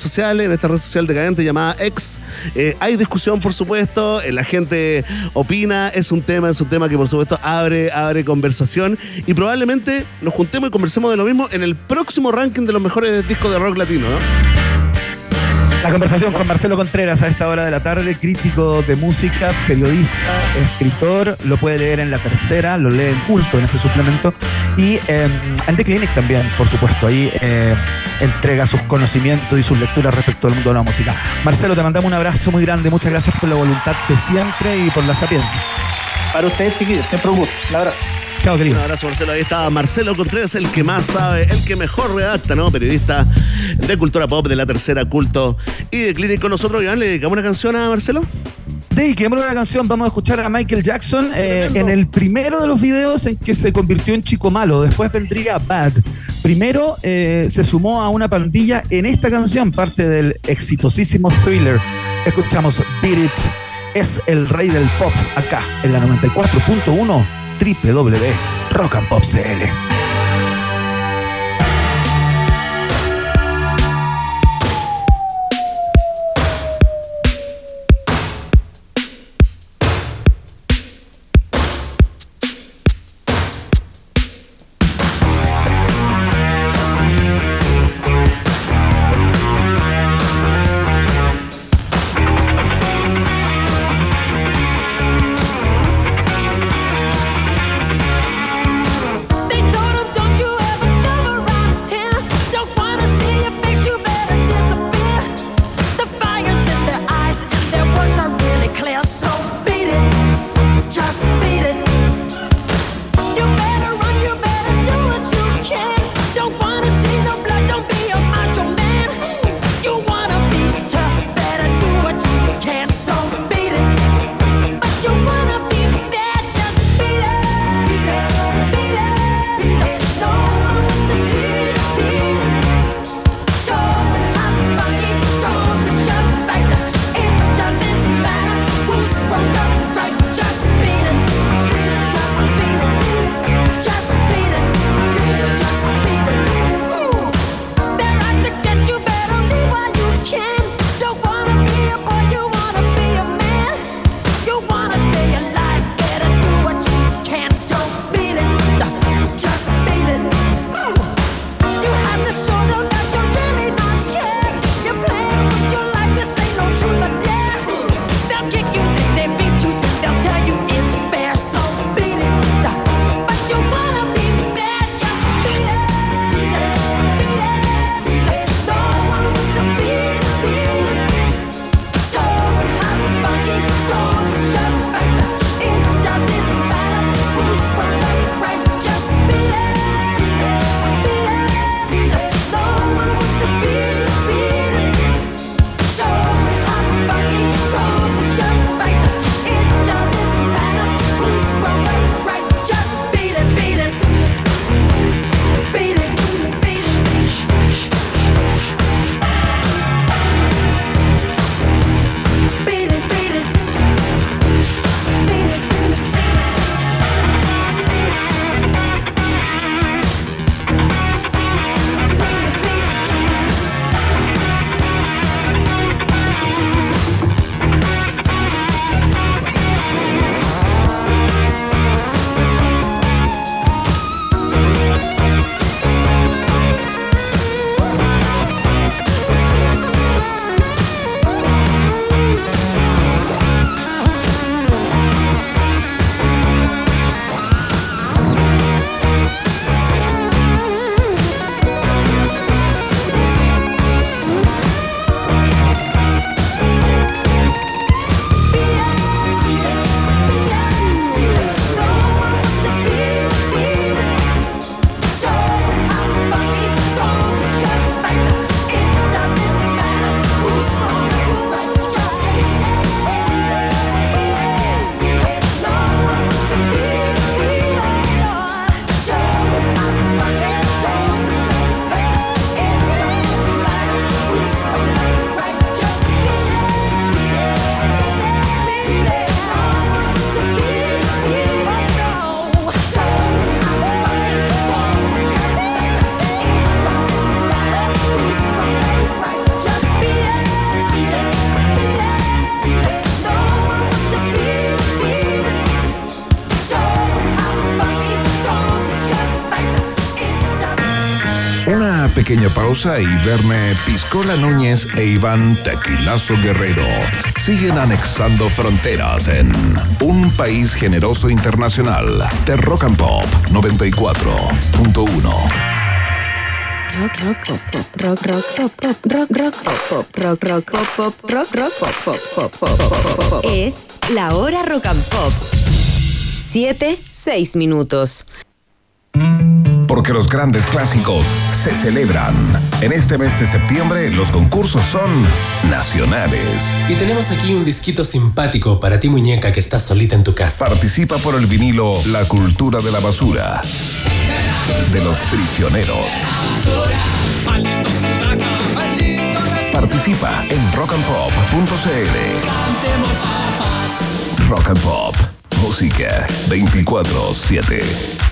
sociales, en esta red social decadente llamada X. Eh, hay discusión, por supuesto, eh, la gente opina, es un tema, es un tema que por supuesto abre, abre conversación y probablemente nos juntemos y conversemos de lo mismo en el próximo ranking de los mejores discos de rock latino, ¿no? La conversación con Marcelo Contreras a esta hora de la tarde, crítico de música, periodista, escritor, lo puede leer en la tercera, lo lee en culto en ese suplemento y eh, en The Clinic también, por supuesto, ahí eh, entrega sus conocimientos y sus lecturas respecto al mundo de la música. Marcelo, te mandamos un abrazo muy grande, muchas gracias por la voluntad de siempre y por la sapiencia. Para ustedes, chiquillos, siempre un gusto. Un abrazo. Chao, querido. Un abrazo, Marcelo. Ahí está Marcelo Contreras, el que más sabe, el que mejor redacta, ¿no? Periodista de cultura pop de la tercera culto y de clínico. Nosotros, Iván, le dedicamos una canción a Marcelo. Dediquémosle una canción, vamos a escuchar a Michael Jackson eh, en el primero de los videos en que se convirtió en chico malo, después vendría Bad. Primero eh, se sumó a una pandilla en esta canción, parte del exitosísimo thriller. Escuchamos Beat It, es el rey del pop acá en la 94.1 www pequeña pausa y verme Piscola Núñez e Iván Tequilazo Guerrero siguen anexando fronteras en un país generoso internacional de Rock and Pop 94.1. Rock, rock, pop, pop, rock, rock, pop, pop, rock, rock, pop, pop, rock, rock, pop, pop, rock, rock, pop, pop, pop, pop, pop, pop. Es la hora rock and pop. Siete, seis minutos. Porque los grandes clásicos se celebran. En este mes de septiembre los concursos son nacionales. Y tenemos aquí un disquito simpático para ti muñeca que estás solita en tu casa. Participa por el vinilo La cultura de la basura. De los prisioneros. Participa en rockandpop.cl. Rock and Pop. Música 24-7.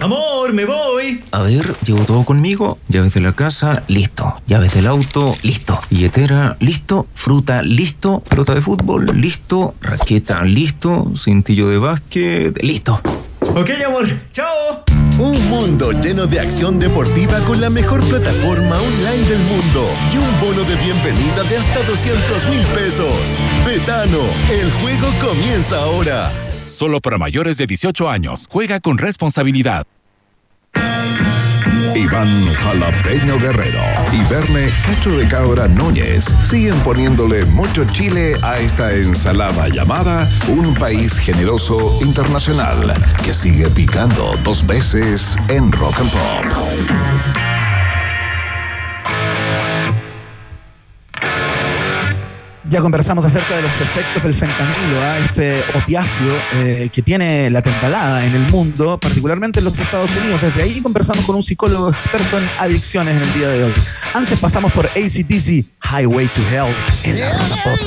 Amor, me voy. A ver, llevo todo conmigo. Llaves de la casa, listo. Llaves del auto, listo. Billetera, listo. Fruta, listo. Pelota de fútbol, listo. Raqueta, listo. Cintillo de básquet, listo. Ok, amor. Chao. Un mundo lleno de acción deportiva con la mejor plataforma online del mundo y un bono de bienvenida de hasta 200 mil pesos. Betano, el juego comienza ahora. Solo para mayores de 18 años. Juega con responsabilidad. Iván Jalapeño Guerrero y Verne Cacho de Cabra Núñez siguen poniéndole mucho chile a esta ensalada llamada Un País Generoso Internacional que sigue picando dos veces en Rock and Pop. Ya conversamos acerca de los efectos del fentanilo, ¿ah? este opiáceo eh, que tiene la temporada en el mundo, particularmente en los Estados Unidos. Desde ahí conversamos con un psicólogo experto en adicciones en el día de hoy. Antes pasamos por ACDC, Highway to Hell, en la Pop.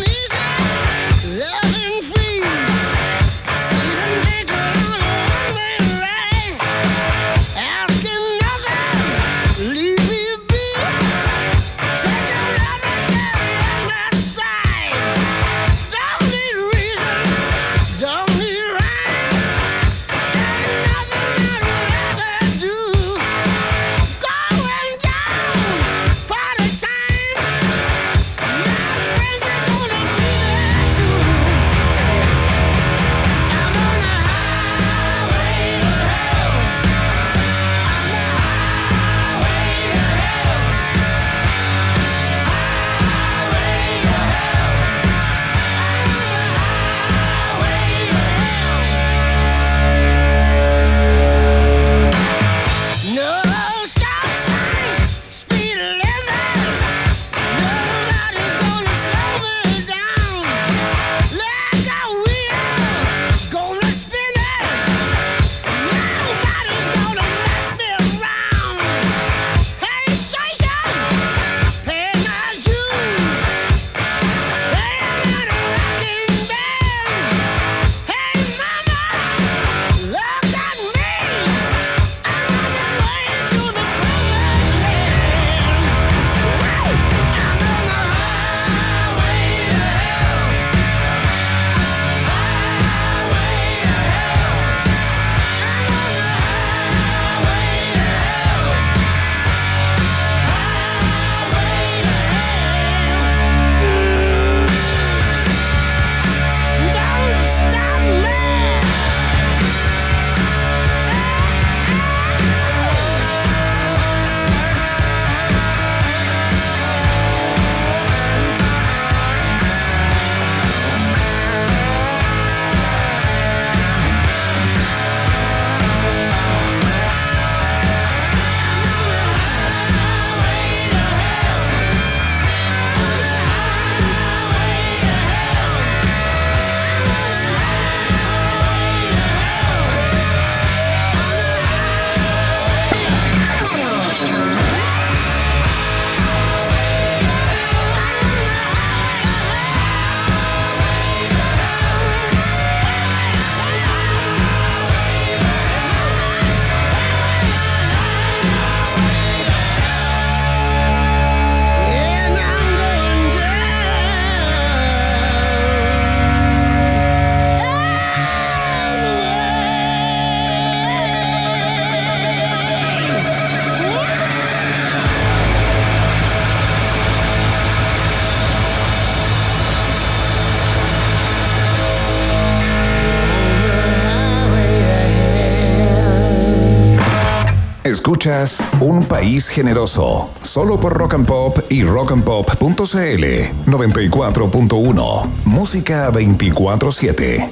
Escuchas Un País Generoso, solo por Rock and Pop y rockandpop.cl 94.1, música 24-7.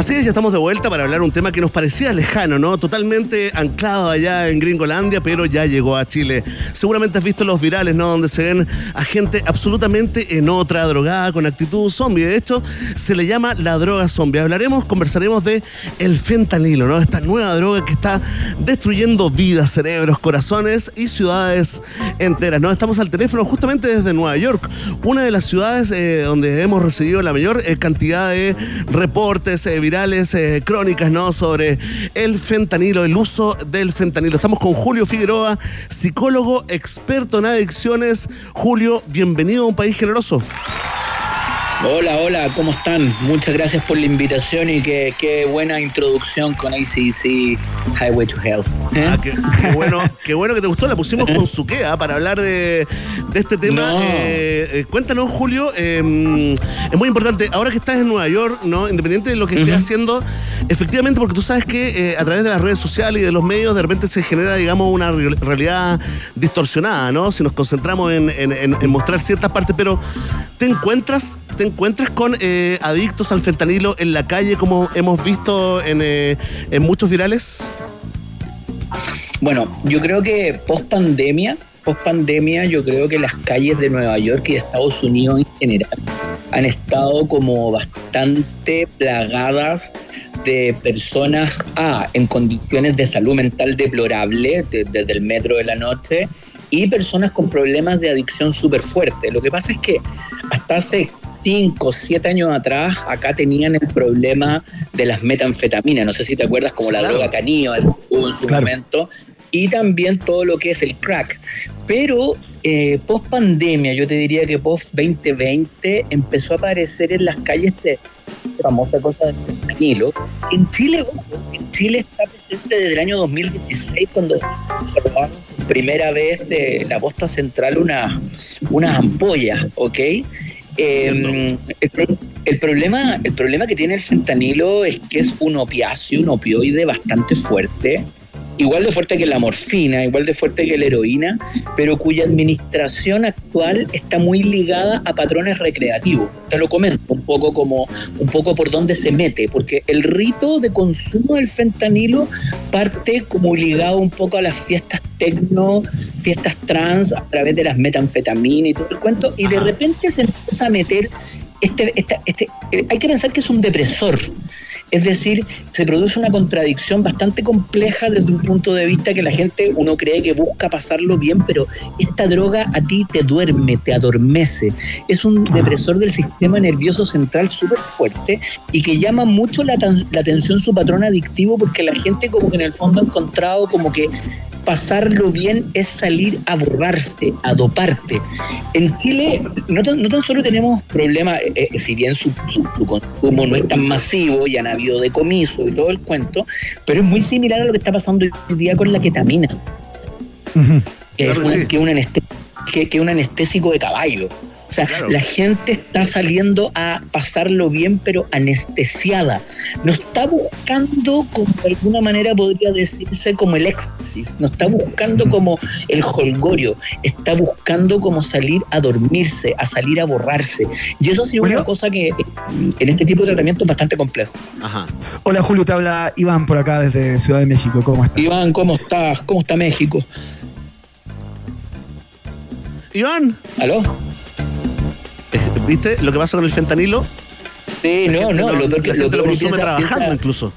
Así es, ya estamos de vuelta para hablar un tema que nos parecía lejano, ¿no? Totalmente anclado allá en Gringolandia, pero ya llegó a Chile. Seguramente has visto los virales, ¿no? Donde se ven a gente absolutamente en otra, drogada, con actitud zombie. De hecho, se le llama la droga zombie. Hablaremos, conversaremos de el fentanilo, ¿no? Esta nueva droga que está destruyendo vidas, cerebros, corazones y ciudades enteras, ¿no? Estamos al teléfono justamente desde Nueva York, una de las ciudades eh, donde hemos recibido la mayor eh, cantidad de reportes eh, virales, eh, crónicas, ¿no? Sobre el fentanilo, el uso del fentanilo. Estamos con Julio Figueroa, psicólogo experto en adicciones. Julio, bienvenido a un país generoso. Hola, hola, ¿cómo están? Muchas gracias por la invitación y qué, qué buena introducción con ACC Highway to Hell. ¿Eh? Ah, qué, qué bueno, qué bueno que te gustó. La pusimos con Suquea para hablar de, de este tema. No. Eh, eh, cuéntanos, Julio. eh, es muy importante. Ahora que estás en Nueva York, ¿no? Independiente de lo que estés haciendo, efectivamente, porque tú sabes que a través de las redes sociales y de los medios, de repente se genera, digamos, una re- realidad distorsionada, ¿no? Si nos concentramos en, en- en- en mostrar ciertas partes, pero ¿te encuentras, te encuentras con eh, adictos al fentanilo en la calle, como hemos visto en, eh, en muchos virales? Bueno, yo creo que post pandemia, post pandemia, yo creo que las calles de Nueva York y de Estados Unidos en general han estado como bastante plagadas de personas ah, en condiciones de salud mental deplorable de- desde el metro de la noche y personas con problemas de adicción súper fuerte. Lo que pasa es que hasta hace 5 o 7 años atrás acá tenían el problema de las metanfetaminas, no sé si te acuerdas como la Claro. droga caníbal hubo en su Claro. momento, y también todo lo que es el crack. Pero eh, post pandemia, yo te diría que post 2020 empezó a aparecer en las calles de famosa cosa del fentanilo. En Chile, en Chile está presente desde el año 2016 cuando se robaron primera vez de la posta central una, unas ampollas, ¿ok? Eh, el, pro- el problema, el problema que tiene el fentanilo es que es un opiáceo, un opioide bastante fuerte, igual de fuerte que la morfina, igual de fuerte que la heroína, pero cuya administración actual está muy ligada a patrones recreativos. Te lo comento un poco como un poco por dónde se mete, porque el rito de consumo del fentanilo parte como ligado un poco a las fiestas tecno, fiestas trans a través de las metanfetaminas y todo el cuento, y de repente se empieza a meter este, esta- este, eh, hay que pensar que es un depresor. Es decir, se produce una contradicción bastante compleja desde un punto de vista que la gente, uno cree que busca pasarlo bien, pero esta droga a ti te duerme, te adormece. Es un depresor del sistema nervioso central súper fuerte y que llama mucho la, la atención su patrón adictivo porque la gente como que en el fondo ha encontrado como que pasarlo bien es salir a borrarse, a doparte. En Chile no tan, no tan solo tenemos problemas, eh, eh, si bien su, su- su consumo no es tan masivo y han habido decomisos y todo el cuento, pero es muy similar a lo que está pasando hoy día con la ketamina, que es Claro sí. que es un anestésico de caballo. O sea, Claro. la gente está saliendo a pasarlo bien, pero anestesiada. No está buscando, como de alguna manera podría decirse, como el éxtasis. No está buscando como el holgorio. Está buscando como salir a dormirse, a salir a borrarse. Y eso ha sido Julio. una cosa que en este tipo de tratamiento es bastante complejo. Ajá. Hola Julio, te habla Iván por acá desde Ciudad de México. ¿Cómo estás? Iván, ¿cómo estás? ¿Cómo está México? Iván, ¿Aló? ¿Viste lo que pasa con el fentanilo? Sí, La no, no, lo, lo peor que- la lo gente lo consume piensa- trabajando piensa- incluso.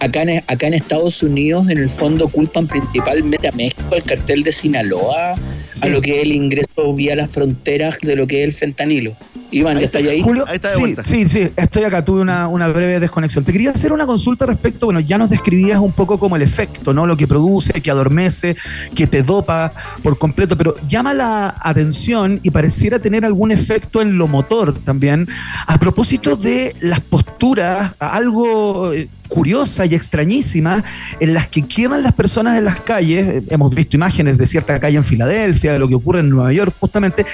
Acá en, acá en Estados Unidos, en el fondo, culpan principalmente a México, al cartel de Sinaloa, a lo que es el ingreso vía las fronteras de lo que es el fentanilo. Iván, ¿ya está ahí? Julio, Ahí está de sí, vuelta. sí, sí, estoy acá, tuve una, una breve desconexión. Te quería hacer una consulta respecto, bueno, ya nos describías un poco como el efecto, ¿no? Lo que produce, que adormece, que te dopa por completo, pero llama la atención y pareciera tener algún efecto en lo motor también. A propósito de las posturas, algo eh, curiosa y extrañísima en las que quedan las personas en las calles, eh, hemos visto imágenes de cierta calle en Filadelfia, de lo que ocurre en Nueva York justamente,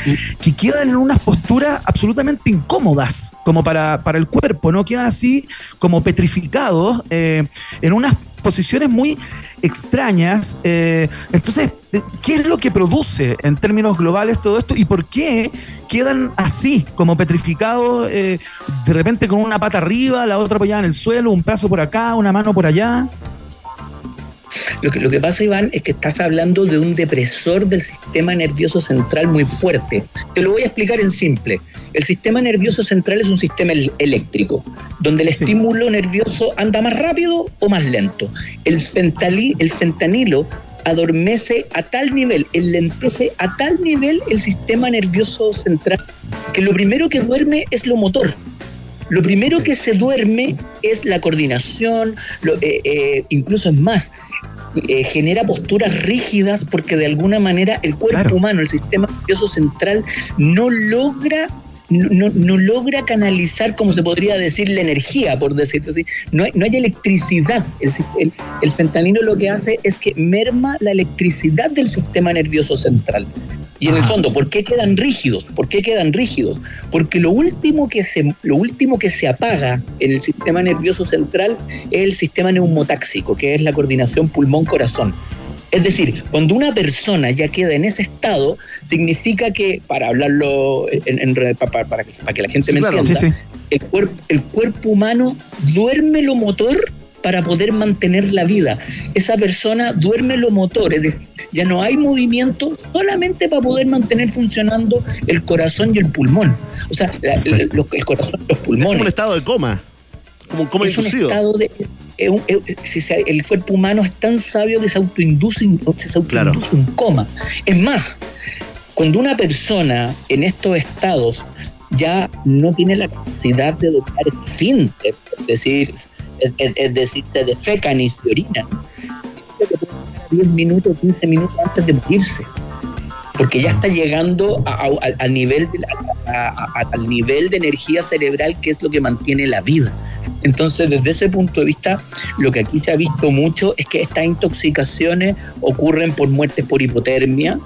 que quedan en unas posturas absolutamente incómodas como para, para el cuerpo, ¿no? Quedan así como petrificados eh, en unas posiciones muy extrañas. eh, entonces, ¿qué es lo que produce en términos globales todo esto y por qué quedan así, como petrificados, eh, de repente con una pata arriba, la otra apoyada en el suelo, un brazo por acá, una mano por allá? Lo que, lo que pasa, Iván, es que estás hablando de un depresor del sistema nervioso central muy fuerte. Te lo voy a explicar en simple. El sistema nervioso central es un sistema el- eléctrico, donde el estímulo nervioso anda más rápido o más lento. El, fentali- el fentanilo adormece a tal nivel, enlentece a tal nivel el sistema nervioso central, que lo primero que duerme es lo motor. Lo primero que se duerme es la coordinación, lo- eh, eh, incluso es más, eh, genera posturas rígidas porque de alguna manera el cuerpo humano, el sistema nervioso central, no logra no, no- logra canalizar, como se podría decir, la energía, por decirlo así. No hay, no hay electricidad. El, el, el fentanilo lo que hace es que merma la electricidad del sistema nervioso central. Y en el fondo, ¿por qué quedan rígidos? ¿Por qué quedan rígidos? Porque lo último que se, lo último que se apaga en el sistema nervioso central es el sistema neumotáxico, que es la coordinación pulmón-corazón. Es decir, cuando una persona ya queda en ese estado, significa que, para hablarlo en- para, que, para que la gente Sí, me claro. entienda, Sí, sí. El, cuerp- el cuerpo humano duerme lo motor para poder mantener la vida. Esa persona duerme lo motor, es decir, ya no hay movimiento solamente para poder mantener funcionando el corazón y el pulmón. O sea, la- el, corazón y los pulmones. como un estado de coma. Como un coma es un estado de. Es un- es- si se- el cuerpo humano es tan sabio que se autoinduce, se autoinduce un coma. Es más, cuando una persona en estos estados ya no tiene la capacidad de dotar esfínter, es decir, es, decir, se defecan y se orinan, que puede llegar a 10 minutos, 15 minutos antes de morirse porque ya está llegando a- a- al- nivel de la- a- a- al nivel de energía cerebral que es lo que mantiene la vida. Entonces, desde ese punto de vista, lo que aquí se ha visto mucho es que estas intoxicaciones ocurren por muertes por hipotermia,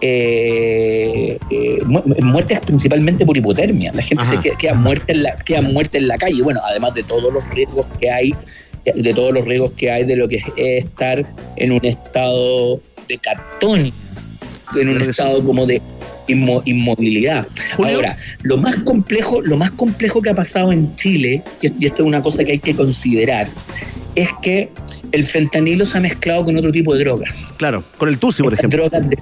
eh, eh, mu- muertes principalmente por hipotermia. La gente Ajá. se queda, queda muerta en la, queda muerta en la calle. Bueno, además de todos los riesgos que hay, de todos los riesgos que hay de lo que es estar en un estado de cartón, en un estado como de inmo- inmovilidad. Ahora, lo más complejo, lo más complejo que ha pasado en Chile, y esto es una cosa que hay que considerar, es que el fentanilo se ha mezclado con otro tipo de drogas. Claro, con el TUSI, por ejemplo. drogas de-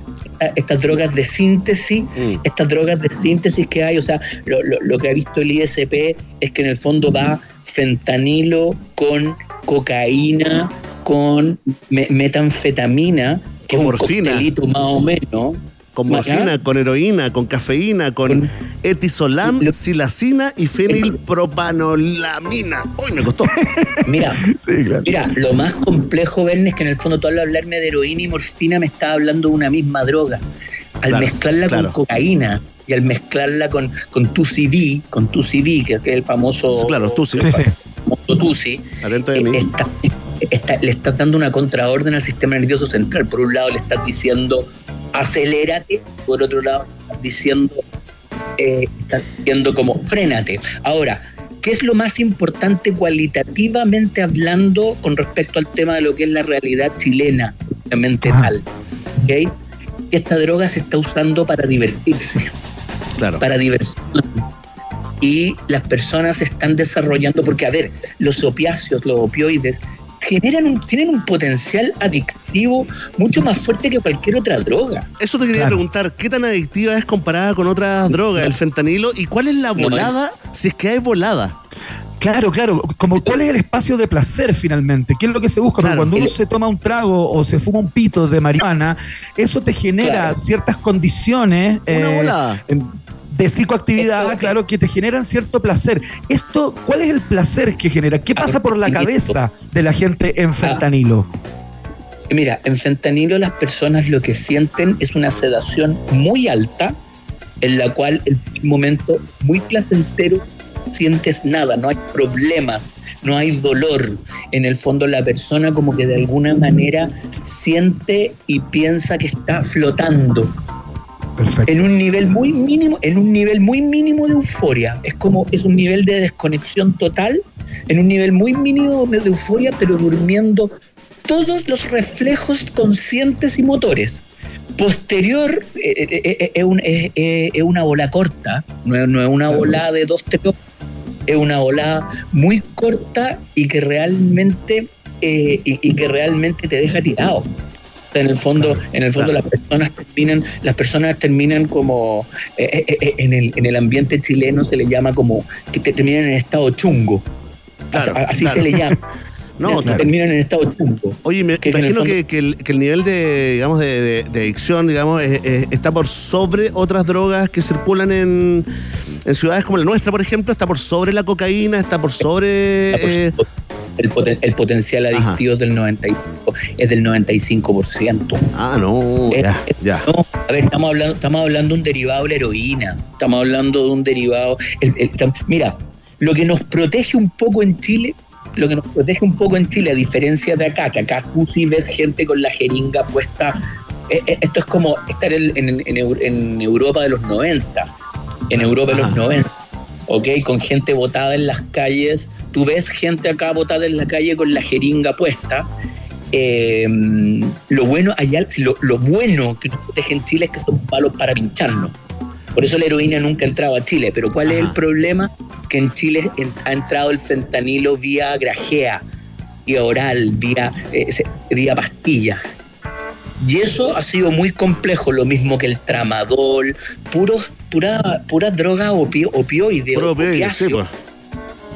estas drogas de síntesis, estas drogas de síntesis que hay, o sea, lo, lo- lo que ha visto el ISP es que en el fondo va fentanilo con cocaína, con me- metanfetamina, que Con es un morfina. más o menos. Con morfina, con heroína, con cafeína, con etisolam, silacina y fenilpropanolamina. Uy, me costó. Mira, mira, lo más complejo, Verne, es que en el fondo tú al hablarme de heroína y morfina me estás hablando de una misma droga. Al Claro, mezclarla claro. con cocaína y al mezclarla con, con TUCV, con TUCV, que es el famoso, Claro, TUSI. Sí, sí. famoso TUCI, Atento de eh, mí. está- está- le estás dando una contraorden al sistema nervioso central. Por un lado le estás diciendo acelérate, por otro lado estás diciendo, eh, diciendo como frénate. Ahora, ¿qué es lo más importante cualitativamente hablando con respecto al tema de lo que es la realidad chilena, obviamente tal? ¿ok? Que esta droga se está usando para divertirse Claro. para diversión. Y las personas están desarrollando, porque a ver, los opiáceos, los opioides, generan un, tienen un potencial adictivo mucho más fuerte que cualquier otra droga. Eso te quería Claro. preguntar, ¿qué tan adictiva es comparada con otras drogas, el fentanilo? ¿Y cuál es la No, volada, si es que hay volada? Claro, claro. Como cuál es el espacio de placer finalmente. ¿Qué es lo que se busca? Porque Claro. cuando uno El- se toma un trago o se fuma un pito de marihuana, eso te genera Claro. ciertas condiciones Una eh, volada. De psicoactividad, claro, que te generan cierto placer. Esto, ¿cuál es el placer que genera? ¿Qué pasa por la cabeza de la gente en fentanilo? Mira, en fentanilo las personas lo que sienten es una sedación muy alta, en la cual en un momento muy placentero sientes nada, no hay problema, no hay dolor. En el fondo la persona como que de alguna manera siente y piensa que está flotando. En un nivel muy mínimo, en un nivel muy mínimo de euforia. Es como, es un nivel de desconexión total, en un nivel muy mínimo de euforia, pero durmiendo todos los reflejos conscientes y motores. Posterior eh, eh, eh, es, es- es una bola corta, no es, no es una bola de dos tres es una bola muy corta y que realmente eh, y, y que realmente te deja tirado. En el fondo, en el fondo las personas terminan, las personas terminan como eh, eh, eh, en, el, en el ambiente chileno se le llama como que te terminan en estado chungo. Claro, así se le llama. No, claro. terminan en estado chungo. Oye, me Que imagino que, que el, que el nivel de, digamos, de, de- de adicción, digamos, es- es- está por sobre otras drogas que circulan en, en ciudades como la nuestra, por ejemplo, está por sobre la cocaína, está por sobre... eh, El, poten- el potencial adictivo es del 95, es del 95%. Ah, no, Eh, ya, eh, ya. no, a ver, estamos hablando, estamos hablando de un derivado de la heroína. Estamos hablando de un derivado. el- el- tam- mira, lo que nos protege un poco en Chile, lo que nos protege un poco en Chile, a diferencia de acá, que acá tú sí ves gente con la jeringa puesta. eh, esto es como estar en, en- en Europa de los 90. En Europa de los 90. ¿Ok? Con gente botada en las calles. Tú ves gente acá botada en la calle con la jeringa puesta. Eh, lo bueno allá, lo, lo bueno que nos protege en Chile es que son palos para pincharnos. Por eso la heroína nunca ha entrado a Chile. Pero ¿cuál es el problema? Que en Chile ha entrado el fentanilo vía grajea, vía oral, vía, eh, se- vía pastilla. Y eso ha sido muy complejo, lo mismo que el tramadol, puros, pura, pura droga opio, opioide, Puro opioide.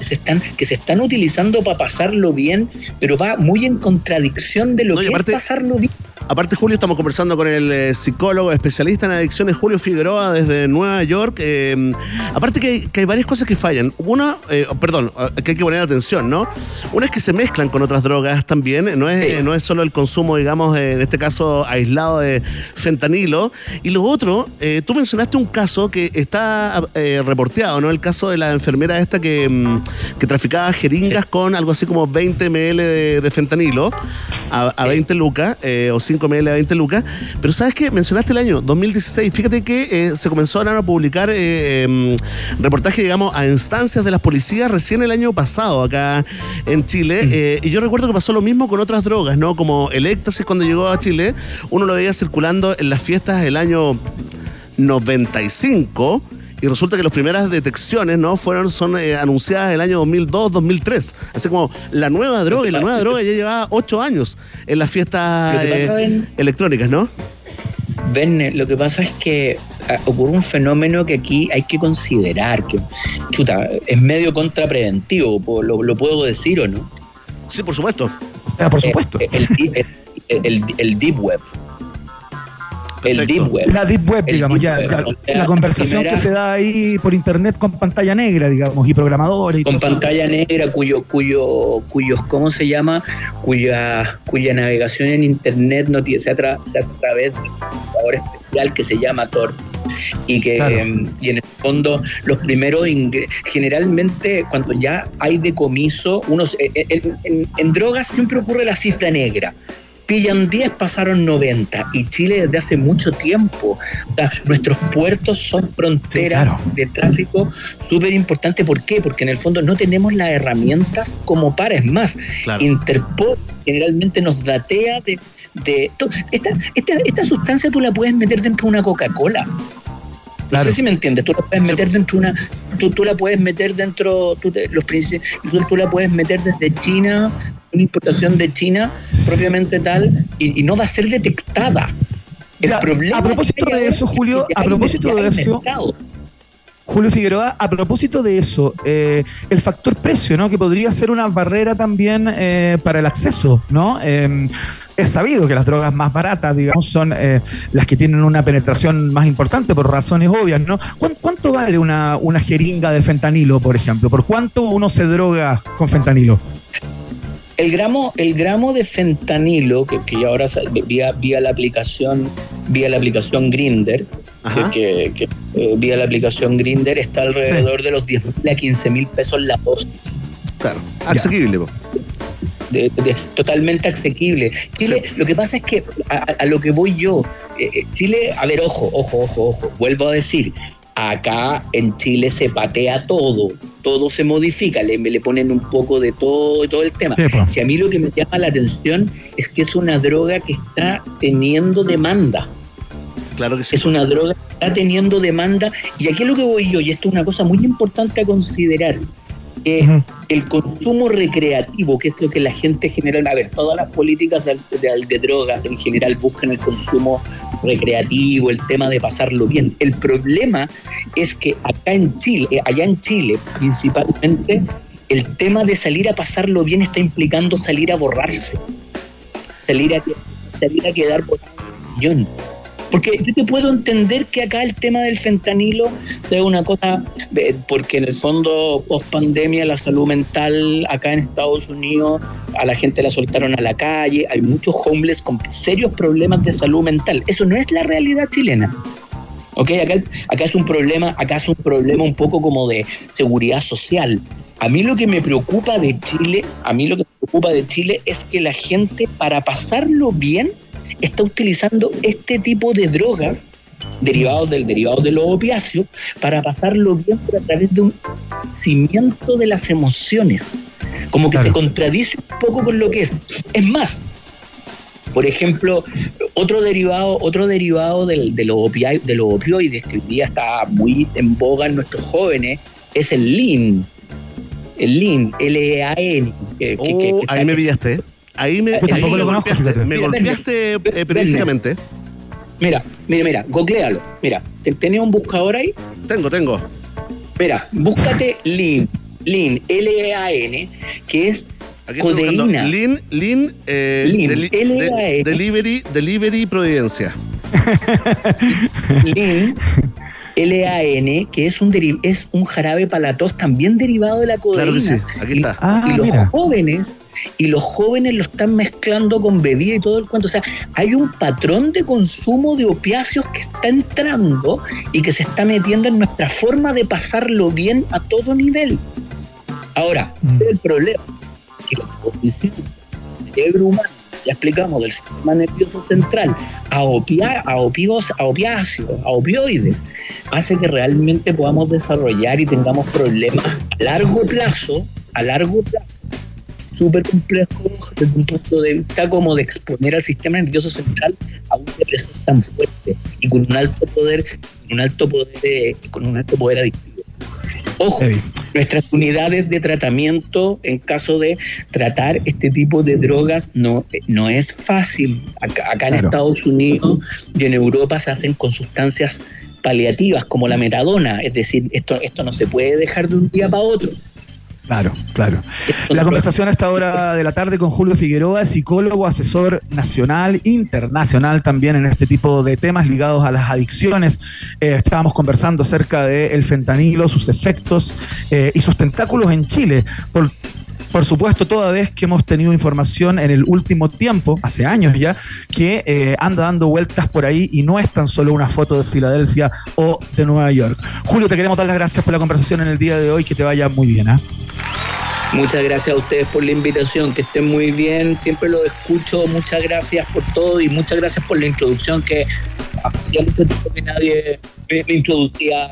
Que se están, que se están utilizando para pasarlo bien, pero va muy en contradicción de lo No, que aparte- es pasarlo bien. Aparte, Julio, estamos conversando con el eh, psicólogo especialista en adicciones, Julio Figueroa, desde Nueva York. Eh, aparte que hay, que hay varias cosas que fallan. Una, eh, perdón, eh, que hay que poner atención, ¿no? Una es que se mezclan con otras drogas también. No es, no es solo el consumo, digamos, en este caso aislado de fentanilo. Y lo otro, tú mencionaste un caso que está reporteado, ¿no? El caso de la enfermera esta que, mm, que traficaba jeringas con algo así como 20 ml de, de fentanilo a, a 20 lucas o 5 ml a 20 lucas. Pero ¿sabes qué? Mencionaste el año 2016. Fíjate que eh, se comenzaron a publicar eh, em, reportajes, digamos, a instancias de las policías recién el año pasado acá en Chile. Eh, y yo recuerdo que pasó lo mismo con otras drogas, ¿no? Como el éxtasis cuando llegó a Chile. Uno lo veía circulando en las fiestas del año 95 y resulta que las primeras detecciones no fueron son eh, anunciadas en el año 2002 2003 así como la nueva droga y la nueva droga ya llevaba ocho años en las fiestas eh, electrónicas no Verne, lo que pasa es que ah, ocurre un fenómeno que aquí hay que considerar, que chuta, es medio contrapreventivo, lo, lo puedo decir o no. sí por supuesto sea, por supuesto. Eh, el, el- el- el- el deep web. El deep web. La deep web, El digamos, deep ya, web, ya, o sea, la conversación primera- que se da ahí por internet con pantalla negra, digamos, y programadores. y con pantalla negra cuyo cuyo cuyos cómo se llama cuya cuya navegación en internet no tiene, se, atra- se hace a través de un computador especial que se llama Tor y que Claro. em, y en el fondo los primeros generalmente cuando ya hay decomiso unos en, en- en drogas siempre ocurre la cifra negra pillan 10, pasaron 90. Y Chile desde hace mucho tiempo. O sea, nuestros puertos son fronteras Sí, claro. de tráfico súper importante. ¿Por qué? Porque en el fondo no tenemos las herramientas como para. Es más, Claro. Interpol generalmente nos datea de... de esta, esta, esta sustancia tú la puedes meter dentro de una Coca-Cola. No sé si me entiendes. Tú la puedes meter dentro de una. Tú, tú la puedes meter dentro. Tú, te- los, tú, tú la puedes meter desde China, una importación de China propiamente tal, y, y no va a ser detectada. El Ya, problema a propósito de eso, Julio, a propósito de eso, mercado. Julio Figueroa, a propósito de eso, eh, el factor precio, ¿no? Que podría ser una barrera también eh, para el acceso, ¿no? Eh, es sabido que las drogas más baratas, digamos, son eh, las que tienen una penetración más importante por razones obvias, ¿no? ¿Cuán- ¿Cuánto vale una, una jeringa de fentanilo, por ejemplo? ¿Por cuánto uno se droga con fentanilo? El gramo, el gramo de fentanilo, que, que ahora sa- vía, vía la aplicación, vía la aplicación Grinder, que, que- que, eh, vía la aplicación Grinder está alrededor de los 10 mil a 15 mil pesos la dosis. claro asequible po. de- de- totalmente asequible. Chile, lo que pasa es que a, a- a lo que voy yo, eh, eh, Chile, a ver, ojo, ojo, ojo, ojo, vuelvo a decir, Acá en Chile se patea todo, todo se modifica, le, le ponen un poco de todo, todo el tema. Si a mí lo que me llama la atención es que es una droga que está teniendo demanda. Claro que sí. Es una droga que está teniendo demanda. Y aquí es lo que voy yo, y esto es una cosa muy importante a considerar. Que Ujú. el consumo recreativo, que es lo que la gente general, a ver, todas las políticas de, de- de drogas en general buscan el consumo recreativo, el tema de pasarlo bien. El problema es que acá en Chile, eh, allá en Chile principalmente, el tema de salir a pasarlo bien está implicando salir a borrarse, salir a, salir a quedar por el sillón. Porque yo te puedo entender que acá el tema del fentanilo sea una cosa, eh, porque en el fondo, post pandemia, la salud mental acá en Estados Unidos, a la gente la soltaron a la calle, hay muchos homeless con serios problemas de salud mental. Eso no es la realidad chilena. ¿ok? Acá, acá es un problema, acá es un problema un poco como de seguridad social. A mí lo que me preocupa de Chile, a mí lo que me preocupa de Chile es que la gente para pasarlo bien está utilizando este tipo de drogas derivados del derivado de los opiáceos para pasarlo bien pero a través de un cimiento de las emociones. Como que Claro. se contradice un poco con lo que es. Es más, por ejemplo, otro derivado, otro derivado del- de, los de los opioides que hoy día está muy en boga en nuestros jóvenes es el lean. El lean, L-E-A-N. que- Oh, ahí me pillaste. Ahí me, Yo ahí tampoco me lo conozco, golpeaste, me golpeaste eh, periodísticamente. Mira, mira, mira, googlealo. Mira, ¿te- ¿tenés un buscador ahí? Tengo, tengo. Mira, búscate lean, lean, L-E-A-N, que es codeína. Lean, Lean, eh, Lean, deli- L-A-N. de- Delivery, Delivery Providencia. Lean, L-A-N, que es un, es un jarabe para la tos también derivado de la codeína. Claro que sí, aquí está. Ah, y los mira. jóvenes y los jóvenes lo están mezclando con bebida y todo el cuento. O sea, hay un patrón de consumo de opiáceos que está entrando y que se está metiendo en nuestra forma de pasarlo bien a todo nivel. Ahora, Mm. el problema es que la exposición del cerebro humano, ya explicamos, del sistema nervioso central a, opia- a, opios- a opiáceos, a opioides, hace que realmente podamos desarrollar y tengamos problemas a largo plazo, a largo plazo, súper complejos desde un punto de vista como de exponer al sistema nervioso central a un depresor tan fuerte y con un alto poder, un alto poder, de- con un alto poder adictivo. Ojo. Nuestras unidades de tratamiento en caso de tratar este tipo de drogas no, no es fácil. Acá, acá en Claro. Estados Unidos y en Europa se hacen con sustancias paliativas como la metadona, es decir, esto, esto no se puede dejar de un día para otro. Claro, claro. La conversación a esta hora de la tarde con Julio Figueroa, psicólogo, asesor nacional, internacional también en este tipo de temas ligados a las adicciones. Eh, estábamos conversando acerca del fentanilo, sus efectos eh, y sus tentáculos en Chile. Por, por supuesto, toda vez que hemos tenido información en el último tiempo, hace años ya, que eh, anda dando vueltas por ahí y no es tan solo una foto de Filadelfia o de Nueva York. Julio, te queremos dar las gracias por la conversación en el día de hoy, que te vaya muy bien. ¿ah? Muchas gracias a ustedes por la invitación, que estén muy bien, siempre los escucho, muchas gracias por todo y muchas gracias por la introducción que hacía mucho tiempo que nadie me introducía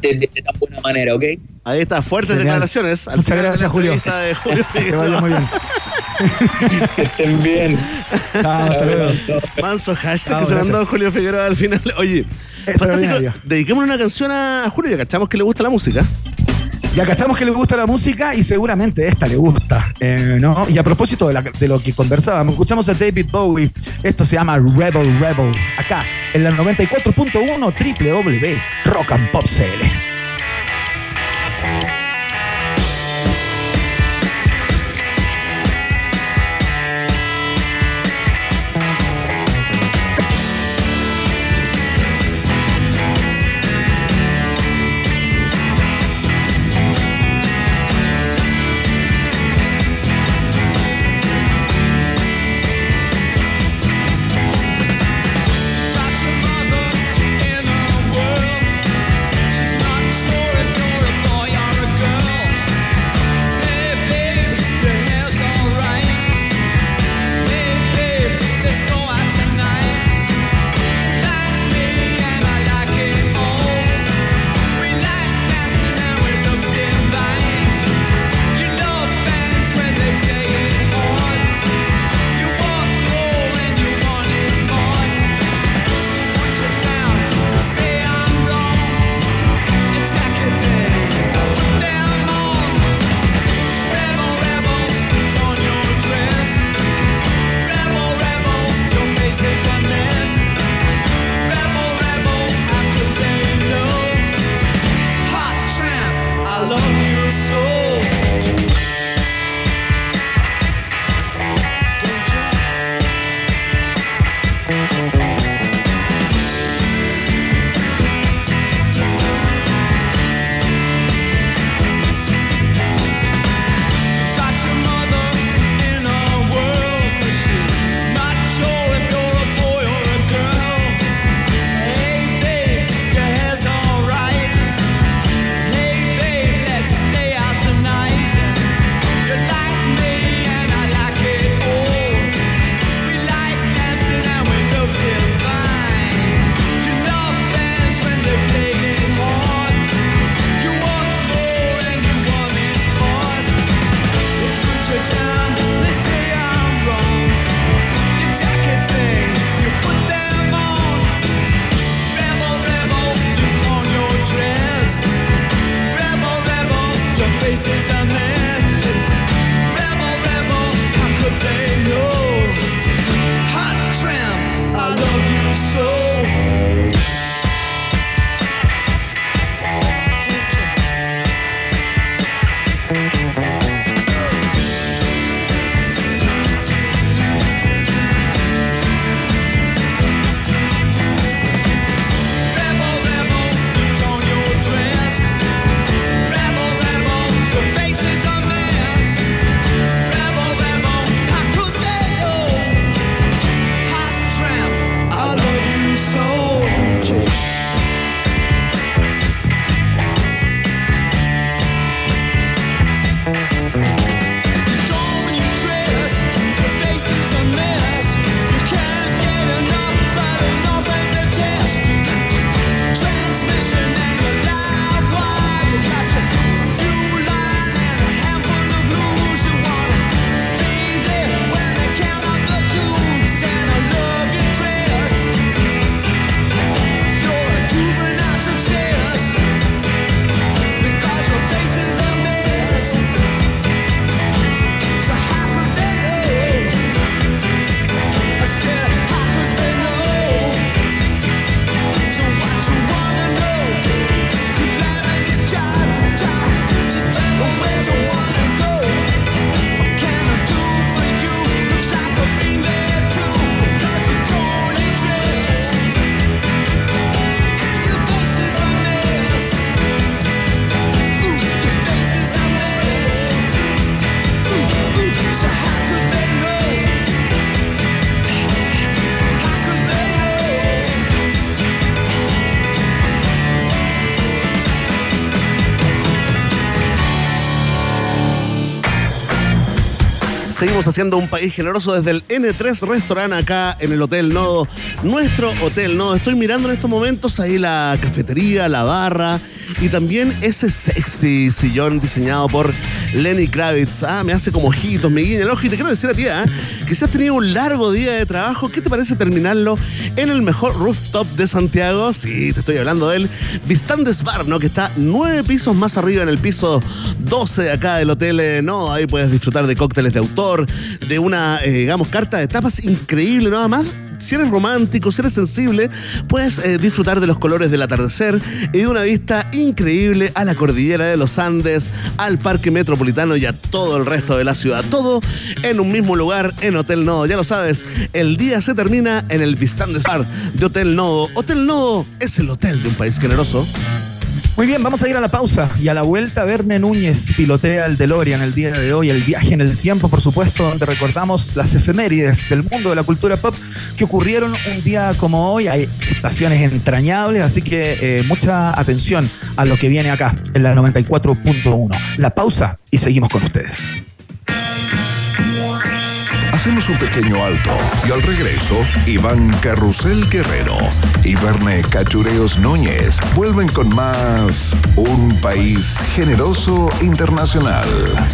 de, de- de tan buena manera, ¿ok? Ahí está, fuertes Genial. declaraciones. Al Muchas gracias, Julio. de Julio Que Figueroa. vaya muy bien. Que estén bien. Chao. Manso hashtag Chao, que se mandó Julio Figueroa al final. Oye. Fantástico. Dediquémosle una canción a Julio, ya cachamos que le gusta la música. Ya cachamos que le gusta la música y seguramente esta le gusta. eh, ¿no? Y a propósito de, la- de lo que conversábamos, escuchamos a David Bowie. Esto se llama Rebel Rebel. Acá, en la 94.1 www Rock and Pop CL. Seguimos haciendo un país generoso desde el N3 Restaurant acá en el Hotel Nodo. Nuestro Hotel Nodo. Estoy mirando en estos momentos ahí la cafetería, la barra y también ese sexy sillón diseñado por Lenny Kravitz. Ah, me hace como ojitos, me guiña el ojo. Y te quiero decir a ti, ¿ah? que si has tenido un largo día de trabajo, ¿qué te parece terminarlo en el mejor rooftop de Santiago? Sí, te estoy hablando del Vistandes Bar, ¿no? Que está nueve pisos más arriba en el piso 12 de acá del Hotel eh, No. Ahí puedes disfrutar de cócteles de autor, de una, eh, digamos, carta de tapas increíble, nada más si eres romántico, si eres sensible, puedes eh, disfrutar de los colores del atardecer y de una vista increíble a la cordillera de los Andes, al parque metropolitano y a todo el resto de la ciudad. Todo en un mismo lugar, en Hotel Nodo. Ya lo sabes, el día se termina en el Vistandes Bar de Hotel Nodo. Hotel Nodo es el hotel de un país generoso. Muy bien, vamos a ir a la pausa y a la vuelta Verne Núñez pilotea el DeLorean el día de hoy, el viaje en el tiempo, por supuesto, donde recordamos las efemérides del mundo de la cultura pop que ocurrieron un día como hoy. Hay estaciones entrañables, así que eh, mucha atención a lo que viene acá en la 94.1. La pausa y seguimos con ustedes. Hacemos un pequeño alto y al regreso, Iván Carrusel Guerrero y Verne Cachureos Núñez vuelven con más Un País Generoso Internacional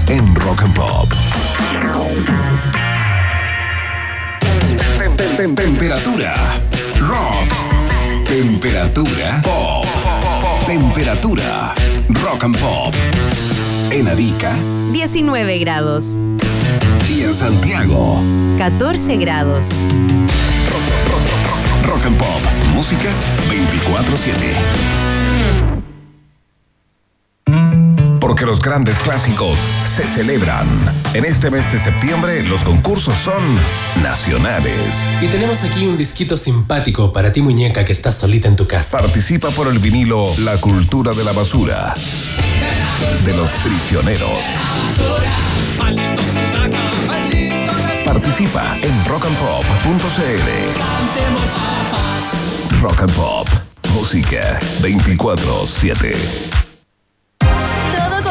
en Rock and Pop. Temperatura. Rock. Temperatura. Pop. Temperatura. Rock and Pop. En Arica. 19 grados. Y en Santiago. 14 grados. Rock and Pop. Música 24-7. Porque los grandes clásicos se celebran. En este mes de septiembre los concursos son nacionales. Y tenemos aquí un disquito simpático para ti muñeca que estás solita en tu casa. Participa por el vinilo La cultura de la basura. De los prisioneros. Participa en rockandpop.cl. Rock and Pop. Música 24-7.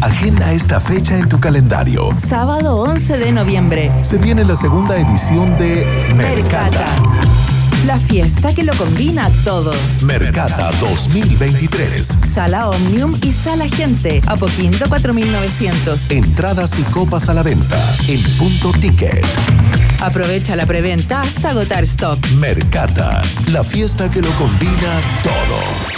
Agenda esta fecha en tu calendario. Sábado 11 de noviembre. Se viene la segunda edición de Mercata. La fiesta que lo combina todo. Mercata 2023. Sala Omnium y Sala Gente. Apoquindo 4900. Entradas y copas a la venta en punto ticket. Aprovecha la preventa hasta agotar stock. Mercata, la fiesta que lo combina todo.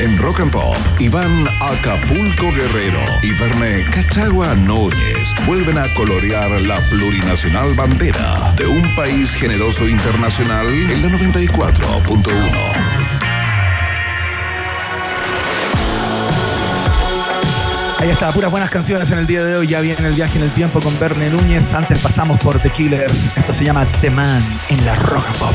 En Rock and Pop, Iván Acapulco Guerrero y Verne Cachagua Núñez vuelven a colorear la plurinacional bandera de un país generoso internacional en la 94.1. Ahí está, puras buenas canciones en el día de hoy. Ya viene el viaje en el tiempo con Verne Núñez. Antes pasamos por The Killers. Esto se llama The Man en la Rock and Pop.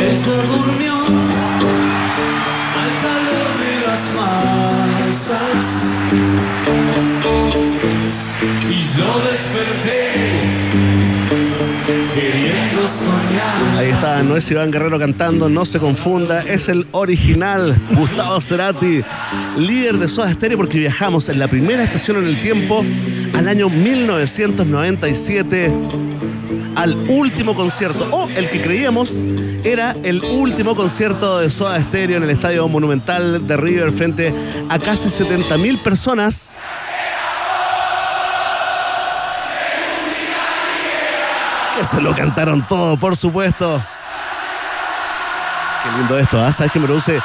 Ella durmió al calor de las masas y yo desperté queriendo soñar. Ahí está, no es Iván Guerrero cantando, no se confunda, es el original Gustavo Cerati, líder de Soda Stereo, porque viajamos en la primera estación en el tiempo al año 1997 al último concierto, o el que creíamos era el último concierto de Soda Stereo en el Estadio Monumental de River frente a casi 70.000 personas. Que se lo cantaron todo, por supuesto. Qué lindo esto, ¿ah? ¿Sabes qué me produce?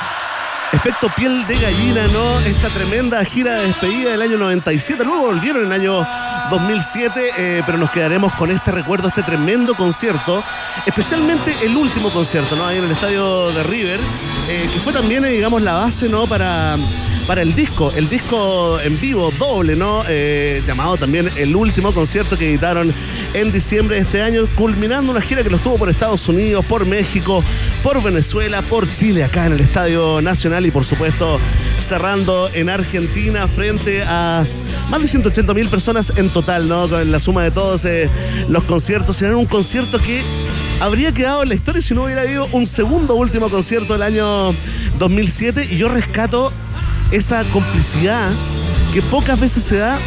Efecto piel de gallina, ¿no? Esta tremenda gira de despedida del año 97. Luego volvieron en el año 2007, eh, pero nos quedaremos con este recuerdo, este tremendo concierto. Especialmente el último concierto, ¿no? Ahí en el estadio de River, eh, que fue también, eh, digamos, la base, ¿no? Para, para el disco, el disco en vivo doble, ¿no? Eh, llamado también el último concierto que editaron en diciembre de este año, culminando una gira que los tuvo por Estados Unidos, por México, por Venezuela, por Chile, acá en el Estadio Nacional y por supuesto cerrando en Argentina frente a más de 180 mil personas en total, ¿no? Con la suma de todos eh, los conciertos. Era un concierto que habría quedado en la historia si no hubiera habido un segundo último concierto del año 2007 y yo rescato esa complicidad que pocas veces se da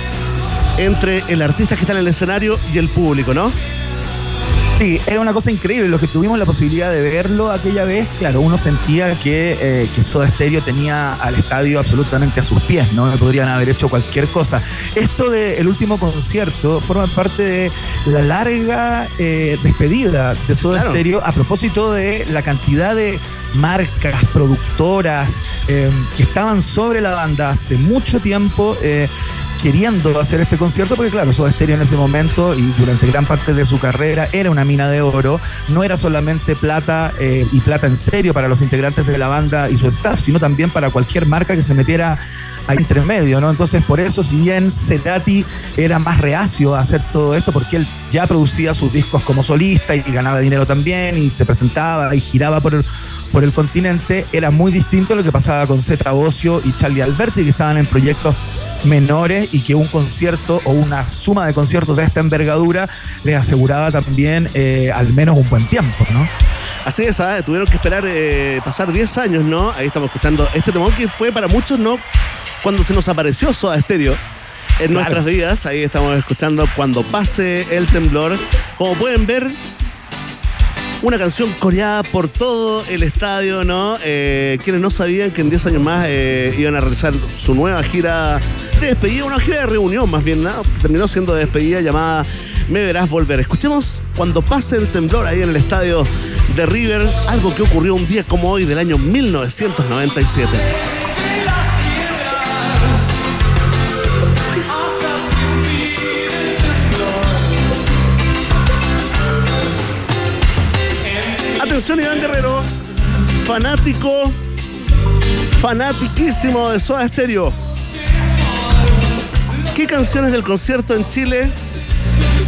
entre el artista que está en el escenario y el público, ¿no? Sí, era una cosa increíble. Los que tuvimos la posibilidad de verlo aquella vez, claro, uno sentía que, eh, que Soda Stereo tenía al estadio absolutamente a sus pies, ¿no? Que podrían haber hecho cualquier cosa. Esto del último concierto forma parte de la larga eh, despedida de Soda Claro. Stereo a propósito de la cantidad de marcas, productoras eh, que estaban sobre la banda hace mucho tiempo. Queriendo hacer este concierto, porque claro, Soda Stereo en ese momento y durante gran parte de su carrera era una mina de oro, no era solamente plata eh, y plata en serio para los integrantes de la banda y su staff, sino también para cualquier marca que se metiera ahí entre medio, ¿no? Entonces, por eso, si bien Cerati era más reacio a hacer todo esto, porque él ya producía sus discos como solista y ganaba dinero también y se presentaba y giraba por el, por el continente, era muy distinto a lo que pasaba con Zeta Bocio y Charlie Alberti, que estaban en proyectos menores y que un concierto o una suma de conciertos de esta envergadura les aseguraba también eh, al menos un buen tiempo, ¿no? Así es, ¿ah? tuvieron que esperar eh, pasar 10 años, ¿no? Ahí estamos escuchando este temón que fue para muchos, ¿no? Cuando se nos apareció Soda Stereo en Claro. nuestras vidas. Ahí estamos escuchando Cuando pase el temblor. Como pueden ver, una canción coreada por todo el estadio, ¿no? Eh, quienes no sabían que en 10 años más eh, iban a realizar su nueva gira de despedida, una gira de reunión más bien, ¿no? Terminó siendo de despedida llamada Me Verás Volver. Escuchemos cuando pase el temblor ahí en el estadio de River, algo que ocurrió un día como hoy del año 1997. Atención Iván Guerrero, fanático, fanatiquísimo de Soda Stereo. ¿Qué canciones del concierto en Chile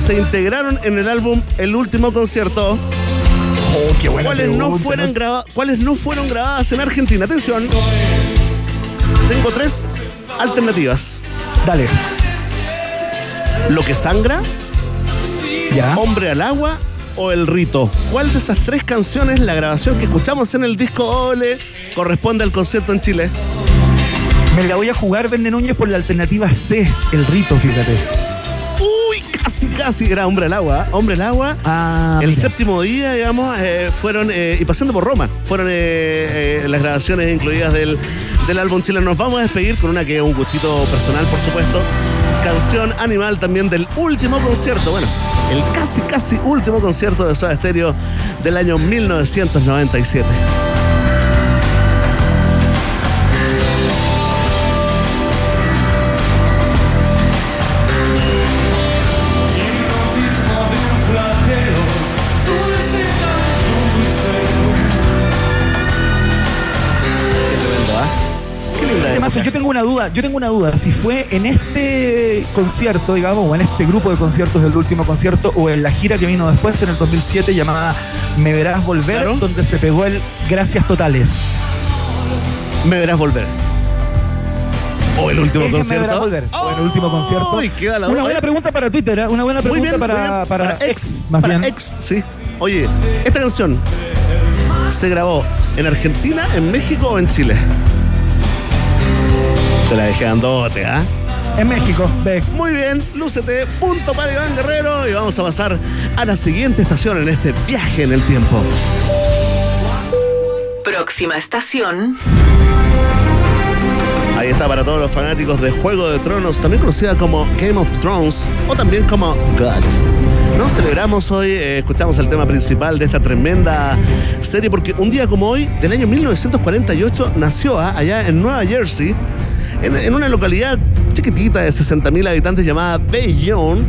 se integraron en el álbum El Último Concierto? ¿Cuáles, no pregunta, fueron ¿no? graba- ¿Cuáles no fueron grabadas en Argentina? Atención. Tengo tres alternativas. Dale. Lo que sangra, Ya. Hombre al agua o El Rito. ¿Cuál de esas tres canciones, la grabación que escuchamos en el disco Ole, corresponde al concierto en Chile? Me la voy a jugar, Verne Núñez, por la alternativa C, el rito, fíjate. Uy, casi, casi era Hombre al agua. ¿eh? Hombre al agua. Ah, el mira. séptimo día, digamos, eh, fueron, eh, y pasando por Roma, fueron eh, las grabaciones incluidas del, del álbum Chile. Nos vamos a despedir con una que es un gustito personal, por supuesto. Canción animal también del último concierto, bueno, el casi, casi último concierto de Soda Stereo del año 1997. Una duda, yo tengo una duda. Si fue en este concierto, digamos, o en este grupo de conciertos del último concierto, o en la gira que vino después en el 2007 llamada Me Verás Volver, Claro. donde se pegó el Gracias Totales. Me verás volver. O el último que Me concierto. Verás Volver, o el último concierto. Uy, queda la Una duda. buena pregunta para Twitter, ¿eh? una buena pregunta bien, para, para, ex, más para bien. ex, sí. Oye, esta canción se grabó en Argentina, en México o en Chile. Te la dejé andote, ¿ah? En México, ve. Muy bien, lúcete, punto para Iván Guerrero y vamos a pasar a la siguiente estación en este viaje en el tiempo. Próxima estación. Ahí está para todos los fanáticos de Juego de Tronos, también conocida como Game of Thrones o también como God. No celebramos hoy, eh, escuchamos el tema principal de esta tremenda serie porque un día como hoy, del año 1948, nació ah, allá en Nueva Jersey, en, una localidad chiquitita de 60.000 habitantes llamada Bayonne,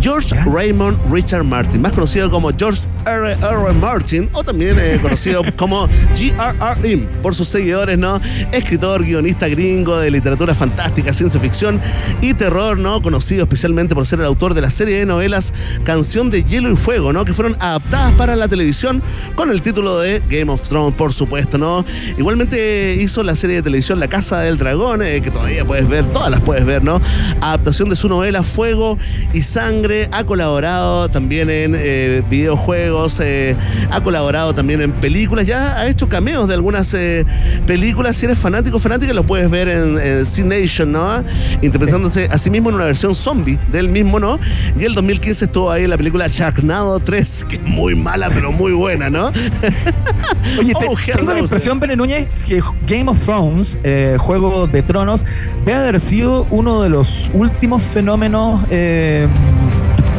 George Raymond Richard Martin, más conocido como George R. R. Martin o también eh, conocido como G.R.R. por sus seguidores, ¿no? Escritor, guionista gringo de literatura fantástica, ciencia ficción y terror, ¿no? Conocido especialmente por ser el autor de la serie de novelas Canción de Hielo y Fuego, ¿no? Que fueron adaptadas para la televisión con el título de Game of Thrones, por supuesto, ¿no? Igualmente hizo la serie de televisión La Casa del Dragón, eh, que todavía puedes ver, todas las puedes ver, ¿no? Adaptación de su novela Fuego y Sangre ha colaborado también en eh, videojuegos, eh, ha colaborado también en películas, ya ha hecho cameos de algunas eh, películas. Si eres fanático, fanática, lo puedes ver en eh, C-Nation, ¿no? Interpretándose a sí mismo en una versión zombie del mismo, ¿no? Y el 2015 estuvo ahí en la película Sharknado 3, que es muy mala, pero muy buena, ¿no? Oye, Oh, tengo la impresión, Pene Núñez, que Game of Thrones, Juego de Tronos, debe haber sido uno de los últimos fenómenos eh,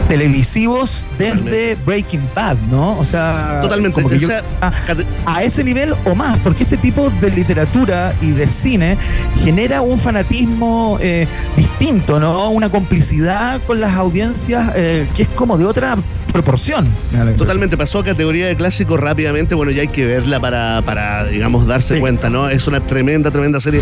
televisivos desde Breaking Bad, ¿no? O sea, Totalmente, como que yo- sea, a, a ese nivel o más, porque este tipo de literatura y de cine genera un fanatismo eh, distinto, ¿no? Una complicidad con las audiencias eh, que es como de otra proporción. Totalmente, pasó a categoría de clásico rápidamente. Bueno, ya hay que verla para, para digamos, darse cuenta, ¿no? Es una tremenda, tremenda serie,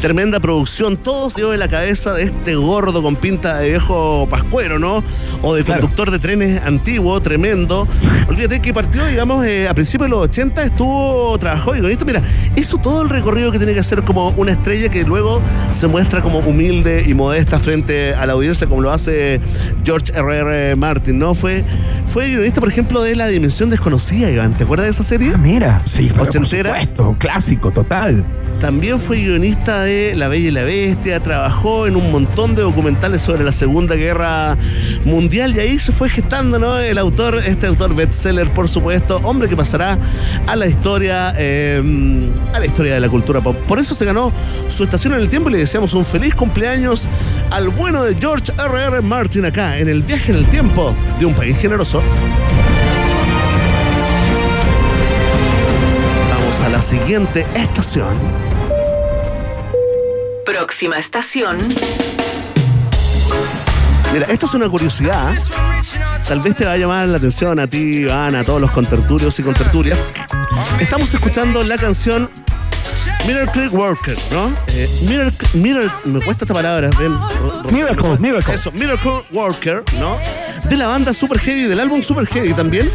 tremenda producción. Todo se dio de la cabeza de este gordo con pinta de viejo pascuero, ¿no? O de conductor de trenes antiguo, tremendo. Olvídate que partió, digamos, eh, a principios de los 80 estuvo, trabajó y con esto, mira, hizo todo el recorrido que tiene que hacer como una estrella que luego se muestra como humilde y modesta frente a la audiencia, como lo hace George R.R. Martin, ¿no? Fue, fue guionista, por ejemplo, de La Dimensión Desconocida, Iván. ¿Te acuerdas de esa serie? Ah, mira, sí, pero por Ochentera. supuesto, clásico, total. También fue guionista de La Bella y la Bestia, trabajó en un montón de documentales sobre la Segunda Guerra Mundial y ahí se fue gestando ¿no? el autor, este autor bestseller, por supuesto, hombre que pasará a la historia, eh, a la historia de la cultura pop. Por eso se ganó su estación en el tiempo y le deseamos un feliz cumpleaños al bueno de George R.R. Martin acá en el viaje en el tiempo de un país generoso. Vamos a la siguiente estación. Próxima estación. Mira, esto es una curiosidad. ¿eh? Tal vez te va a llamar la atención a ti, Iván, a todos los conterturios y conterturias. Estamos escuchando la canción Miracle Worker, ¿no? Eh, miracle, miracle- me cuesta esta palabra, ven. Miracle, Miracle. Eso, Miracle Worker, ¿no? De la banda Super Heavy, del álbum Super Heavy también,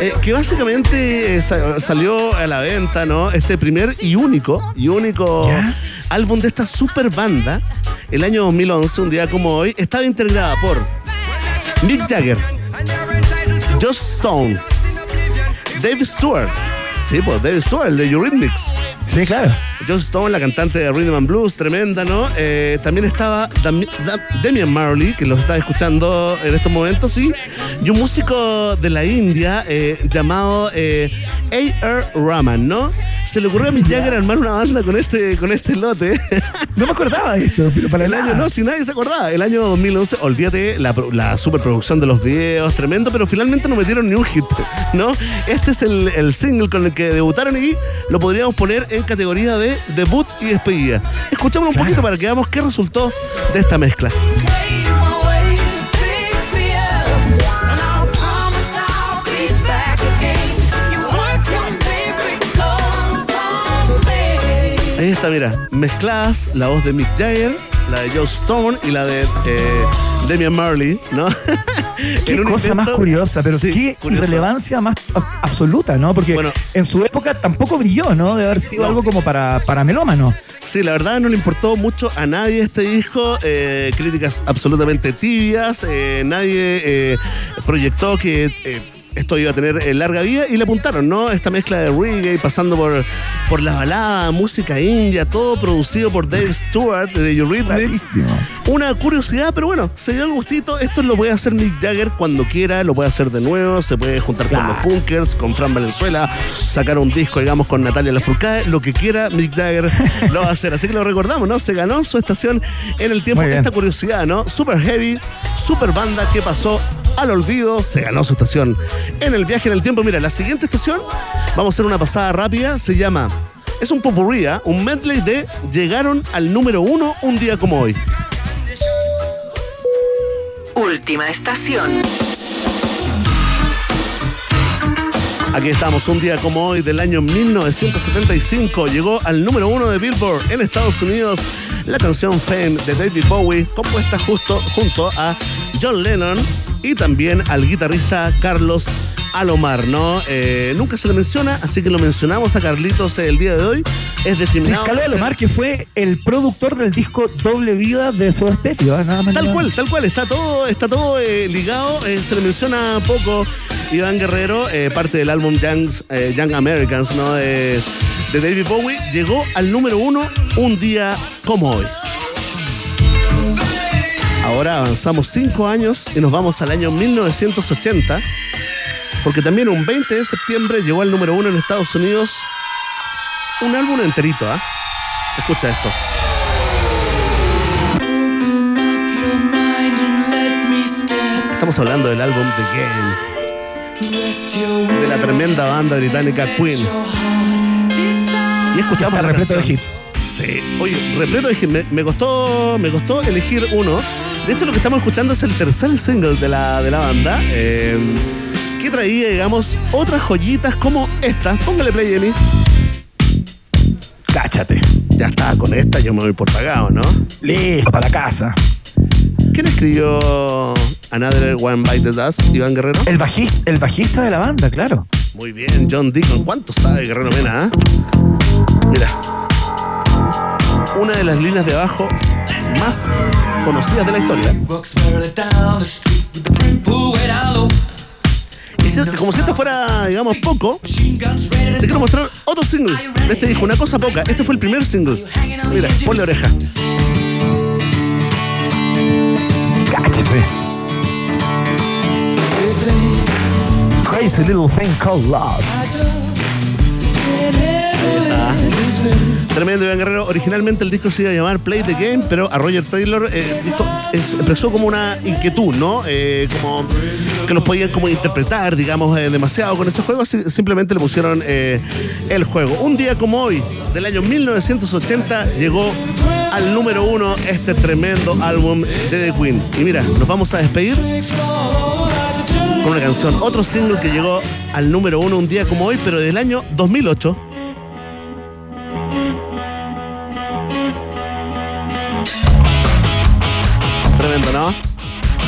eh, que básicamente eh, sa- salió a la venta, ¿no? Este primer y único, y único álbum de esta super banda, el año 2011, un día como hoy, estaba integrada por Mick Jagger, Josh Stone, Dave Stewart, sí, pues Dave Stewart, el de Eurythmics. Sí, claro. Josh Stone, la cantante de Rhythm and Blues, tremenda, ¿no? Eh, también estaba Dami- Da- Damian Marley, que los está escuchando en estos momentos, sí. Y un músico de la India eh, llamado eh, A.R. Rahman, ¿no? Se le ocurrió a Mick Jagger armar una banda con este, con este lote. No me acordaba de esto, pero para el nada. año, no, si nadie se acordaba. El año 2011, olvídate la, la superproducción de los videos, tremendo, pero finalmente no metieron ni un hit, ¿no? Este es el, el single con el que debutaron y lo podríamos poner en categoría de debut y despedida. Escuchamos un poquito para que veamos qué resultó de esta mezcla. Ahí está, mira, mezcladas la voz de Mick Jagger, la de Joe Stone y la de eh, Damian Marley, ¿no? Qué cosa más curiosa, pero Sí, qué curioso. irrelevancia más absoluta, ¿no? Porque en su época tampoco brilló, ¿no? De haber sido No. algo como para, para melómano. Sí, la verdad no le importó mucho a nadie este disco. eh, críticas absolutamente tibias. eh, nadie eh, proyectó que esto iba a tener eh, larga vida y le apuntaron, ¿no? Esta mezcla de reggae pasando por, por la balada, música india, todo producido por Dave Stewart de Eurythmics. Una curiosidad, pero bueno, se dio el gustito. Esto lo puede hacer Mick Jagger cuando quiera, lo puede hacer de nuevo, se puede juntar con los Punkers, con Fran Valenzuela, sacar un disco, digamos, con Natalia Lafourcade, lo que quiera Mick Jagger lo va a hacer. Así que lo recordamos, ¿no? Se ganó su estación en el tiempo. Esta curiosidad, ¿no? Super heavy, super banda que pasó al olvido, se ganó su estación en el viaje en el tiempo. Mira, la siguiente estación, vamos a hacer una pasada rápida, se llama. Es un popurrí, ¿ah? un medley de Llegaron al número uno un día como hoy. Última estación. Aquí estamos, un día como hoy del año 1975. Llegó al número uno de Billboard en Estados Unidos la canción Fame de David Bowie, compuesta justo junto a John Lennon y también al guitarrista Carlos Alomar, ¿no? Eh, nunca se le menciona, así que lo mencionamos a Carlitos el día de hoy. Es Sí, discriminado. Carlos Alomar, que fue el productor del disco Doble Vida de Soda Stereo. ¿eh? Nada más Tal nada cual, tal cual, está todo, está todo eh, ligado. se le menciona poco Iván Guerrero, parte del álbum Young, Young Americans, ¿no? De David Bowie, llegó al número uno un día como hoy. Ahora avanzamos cinco años y nos vamos al año 1980, porque también un 20 de septiembre llegó al número uno en Estados Unidos un álbum enterito, ¿ah? Escucha esto. Estamos hablando del álbum The Game, de la tremenda banda británica Queen. Y escuchamos Está repleto de hits. Sí, oye, repleto de hits. Me, me costó, me costó elegir uno. De hecho, lo que estamos escuchando es el tercer single de la, de la banda. eh, que traía, digamos, otras joyitas como esta. Póngale play, Emi. Cáchate. Ya está, con esta yo me voy por pagado, ¿no? Listo, para la casa. ¿Quién escribió Another One Bite the Dust? Iván Guerrero. El bajista, el bajista de la banda, claro. Muy bien, John Deacon. ¿Cuánto sabe Guerrero Mena? ah? Mira. Una de las líneas de abajo más conocidas de la historia. Y como si esto fuera, digamos, poco, te quiero mostrar otro single de este disco, una cosa poca. Este fue el primer single. Mira, ponle oreja. Cáchate. Crazy little thing called love. Tremendo, Iván Guerrero. Originalmente el disco se iba a llamar Play the Game, pero a Roger Taylor eh, expresó como una inquietud, ¿no? Eh, como que los podían como interpretar, digamos, eh, demasiado con ese juego, así- simplemente le pusieron el juego. Un día como hoy, del año 1980, llegó al número uno este tremendo álbum de The Queen. Y mira, nos vamos a despedir con una canción, otro single que llegó al número uno un día como hoy, pero del año 2008. Tremendo, ¿no?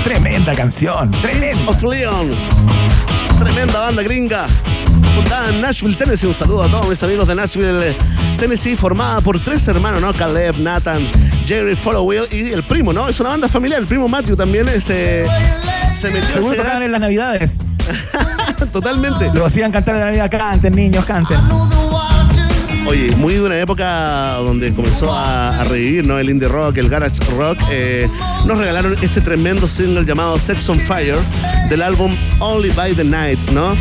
Tremenda canción. Tremendo. Of Leon. Tremenda banda gringa. Fundada en Nashville, Tennessee. Un saludo a todos mis amigos de Nashville, Tennessee. Formada por tres hermanos, ¿no? Caleb, Nathan, Jerry Followell y el primo, ¿no? Es una banda familiar. El primo Matthew también es, eh, se metió Seguro tocaban en las navidades. totalmente. Lo hacían cantar en la Navidad. Canten, niños, canten. Oye, muy de una época donde comenzó a, revivir ¿no? el indie rock, el garage rock. eh, nos regalaron este tremendo single llamado Sex on Fire del álbum Only by the Night, ¿no?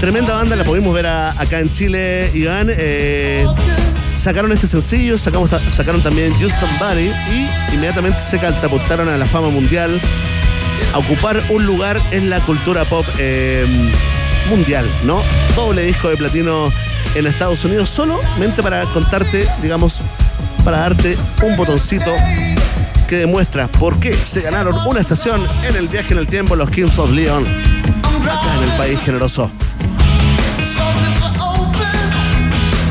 Tremenda banda, la pudimos ver acá en Chile, Iván. eh, sacaron este sencillo, sacamos, sacaron también Just Somebody y inmediatamente se catapultaron a la fama mundial, a ocupar un lugar en la cultura pop eh, mundial, ¿no? Doble disco de platino en Estados Unidos, solamente para contarte, digamos, para darte un botoncito que demuestra por qué se ganaron una estación en el viaje en el tiempo los Kings of Leon, acá en el país generoso.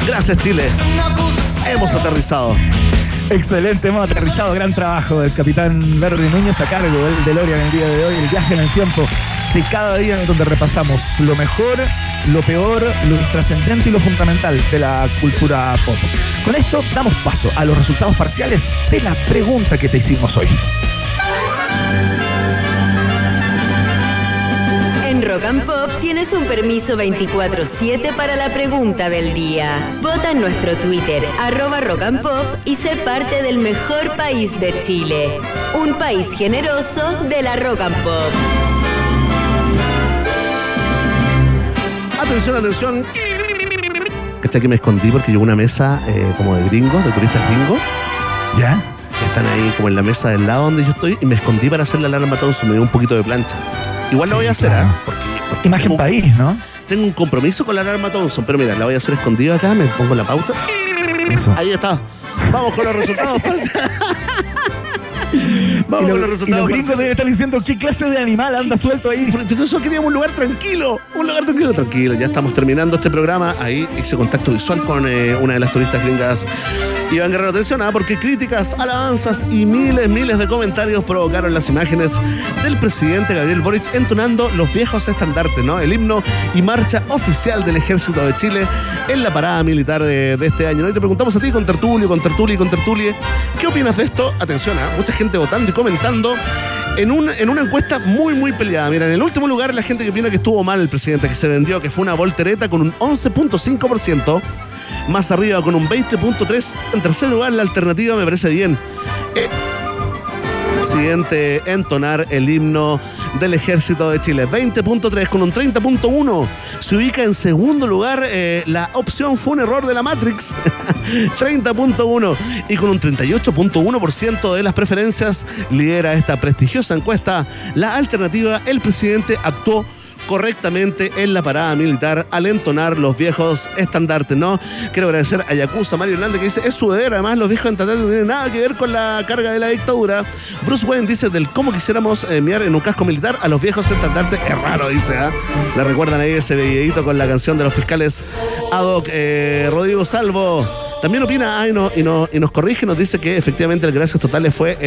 Gracias Chile, hemos aterrizado. Excelente, hemos aterrizado. Gran trabajo del capitán Berry Núñez a cargo del DeLorean el día de hoy. El viaje en el tiempo de cada día en donde repasamos lo mejor, lo peor, lo trascendente y lo fundamental de la cultura pop. Con esto damos paso a los resultados parciales de la pregunta que te hicimos hoy. En Rock and Pop tienes un permiso 24-7 para la pregunta del día. Vota en nuestro Twitter, arroba Rock y sé parte del mejor país de Chile. Un país generoso de la Rock and Pop. Atención, atención. ¿Cachai que me escondí porque llegó una mesa eh, como de gringos, de turistas gringos? ¿Ya? Están ahí como en la mesa del lado donde yo estoy y me escondí para hacer la alarma Thompson. Me dio un poquito de plancha. Igual la voy a hacer, claro. ¿ah? Porque, porque Imagen tengo, país, ¿no? tengo un compromiso con la alarma Thompson, pero mira, la voy a hacer escondido acá, me pongo la pauta. Eso. Ahí está. Vamos con los resultados. Vamos Y, con lo- los y resultados. los gringos deben estar diciendo qué clase de animal anda suelto ahí. Por por eso queríamos un lugar tranquilo, un lugar tranquilo, tranquilo. Ya estamos terminando este programa. Ahí hice contacto visual con eh, una de las turistas gringas Iván Guerrero, atención, ¿ah? porque críticas, alabanzas y miles, miles de comentarios provocaron las imágenes del presidente Gabriel Boric entonando los viejos estandartes, ¿no? El himno y marcha oficial del Ejército de Chile en la parada militar de, este año. ¿no? Y te preguntamos a ti, con Tertulio, con Tertulio con Tertulie, ¿qué opinas de esto? Atención, ¿ah? mucha gente votando y comentando. En, un- en una encuesta muy, muy peleada. Mira, en el último lugar la gente que opina que estuvo mal el presidente, que se vendió, que fue una voltereta con un 11.5%. Más arriba con un 20.3%. En tercer lugar, la alternativa me parece bien. Eh, presidente entonar el himno del ejército de Chile. 20.3 con un 30.1. Se ubica en segundo lugar. eh, la opción fue un error de la Matrix. 30.1. Y con un 38.1% de las preferencias lidera esta prestigiosa encuesta. La alternativa, el presidente actuó correctamente en la parada militar al entonar los viejos estandartes, ¿no? Quiero agradecer a Yakuza Mario Hernández que dice, es su deber, además los viejos estandartes no tienen nada que ver con la carga de la dictadura. Bruce Wayne dice, del cómo quisiéramos eh, enviar en un casco militar a los viejos estandartes, es raro, dice, ¿ah? Le recuerdan ahí ese videíto con la canción de los fiscales ad hoc. Eh, Rodrigo Salvo también opina ah, y, no- y y nos corrige, nos dice que efectivamente el gracias totales fue el